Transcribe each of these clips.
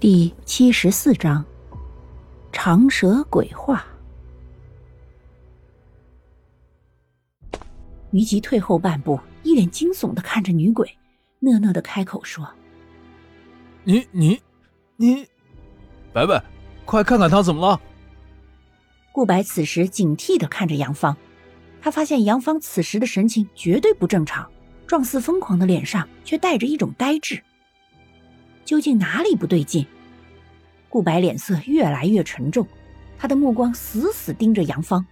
第七十四章，长蛇鬼话。于吉退后半步，一脸惊悚的看着女鬼，讷讷的开口说：“你你你，白白，快看看他怎么了？”顾白此时警惕的看着杨芳，他发现杨芳此时的神情绝对不正常，状似疯狂的脸上却带着一种呆滞。究竟哪里不对劲？顾白脸色越来越沉重，他的目光死死盯着杨芳，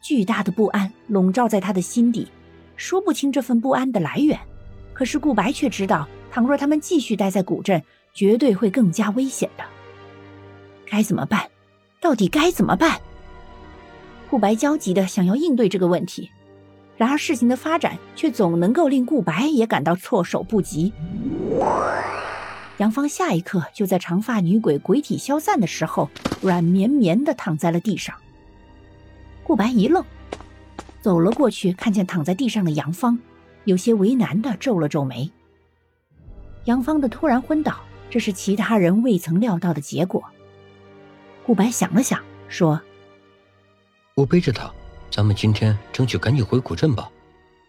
巨大的不安笼罩在他的心底，说不清这份不安的来源。可是顾白却知道，倘若他们继续待在古镇，绝对会更加危险的。该怎么办？到底该怎么办？顾白焦急的想要应对这个问题，然而事情的发展却总能够令顾白也感到措手不及。杨芳下一刻就在长发女鬼鬼体消散的时候，软绵绵的躺在了地上。顾白一愣，走了过去，看见躺在地上的杨芳，有些为难的皱了皱眉。杨芳的突然昏倒，这是其他人未曾料到的结果。顾白想了想，说：“我背着他，咱们今天争取赶紧回古镇吧。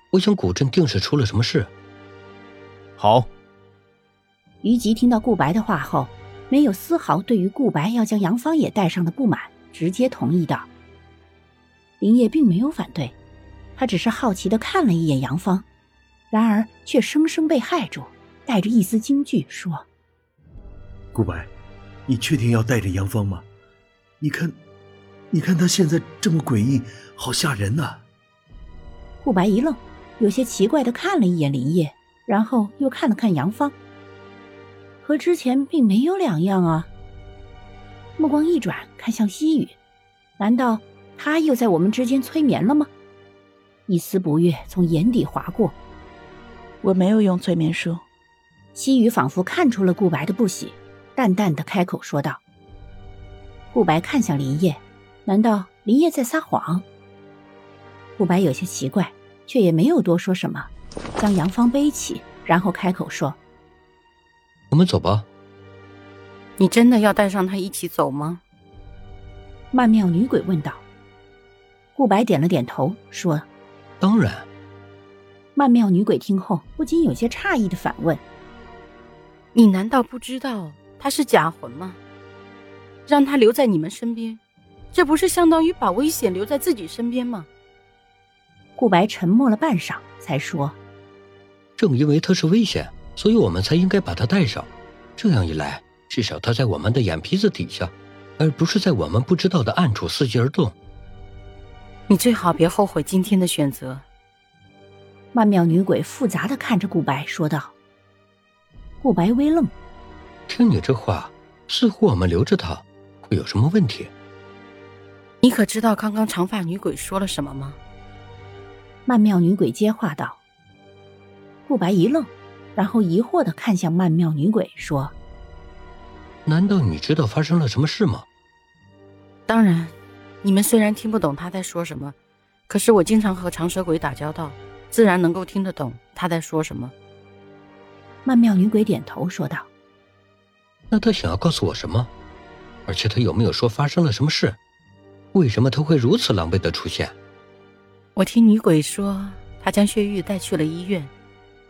我想古镇定是出了什么事。”好。于吉听到顾白的话后，没有丝毫对于顾白要将杨芳也带上的不满，直接同意道：“林叶并没有反对，他只是好奇的看了一眼杨芳，然而却生生被害住，带着一丝惊惧说：‘顾白，你确定要带着杨芳吗？你看，你看他现在这么诡异，好吓人呐！’顾白一愣，有些奇怪的看了一眼林叶，然后又看了看杨芳。”和之前并没有两样啊！目光一转，看向西雨，难道他又在我们之间催眠了吗？一丝不悦从眼底划过。我没有用催眠术。西雨仿佛看出了顾白的不喜，淡淡的开口说道。顾白看向林叶，难道林叶在撒谎？顾白有些奇怪，却也没有多说什么，将杨芳背起，然后开口说。我们走吧。你真的要带上他一起走吗？曼妙女鬼问道。顾白点了点头，说：“当然。”曼妙女鬼听后不禁有些诧异的反问：“你难道不知道他是假魂吗？让他留在你们身边，这不是相当于把危险留在自己身边吗？”顾白沉默了半晌，才说：“正因为他是危险。”所以我们才应该把它带上，这样一来，至少它在我们的眼皮子底下，而不是在我们不知道的暗处伺机而动。你最好别后悔今天的选择。曼妙女鬼复杂的看着顾白说道。顾白微愣，听你这话，似乎我们留着她会有什么问题？你可知道刚刚长发女鬼说了什么吗？曼妙女鬼接话道。顾白一愣。然后疑惑的看向曼妙女鬼，说：“难道你知道发生了什么事吗？”“当然，你们虽然听不懂他在说什么，可是我经常和长舌鬼打交道，自然能够听得懂他在说什么。”曼妙女鬼点头说道：“那他想要告诉我什么？而且他有没有说发生了什么事？为什么他会如此狼狈的出现？”我听女鬼说，他将血玉带去了医院。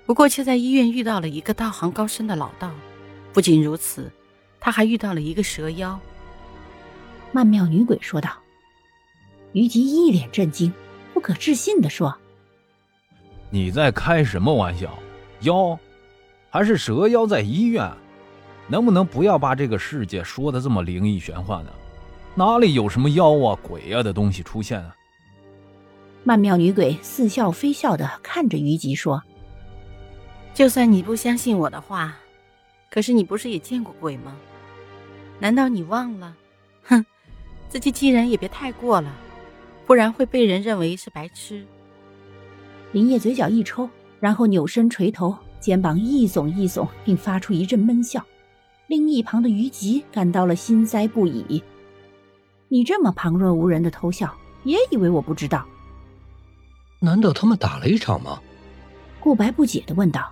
不过，却在医院遇到了一个道行高深的老道。不仅如此，他还遇到了一个蛇妖。曼妙女鬼说道。于吉一脸震惊，不可置信的说：“你在开什么玩笑？妖，还是蛇妖在医院？能不能不要把这个世界说的这么灵异玄幻呢？哪里有什么妖啊鬼啊的东西出现啊？”曼妙女鬼似笑非笑的看着于吉说。就算你不相信我的话，可是你不是也见过鬼吗？难道你忘了？哼，自欺欺人也别太过了，不然会被人认为是白痴。林业嘴角一抽，然后扭身垂头，肩膀一耸一耸，并发出一阵闷笑。另一旁的于吉感到了心塞不已。你这么旁若无人的偷笑，也以为我不知道？难道他们打了一场吗？顾白不解的问道。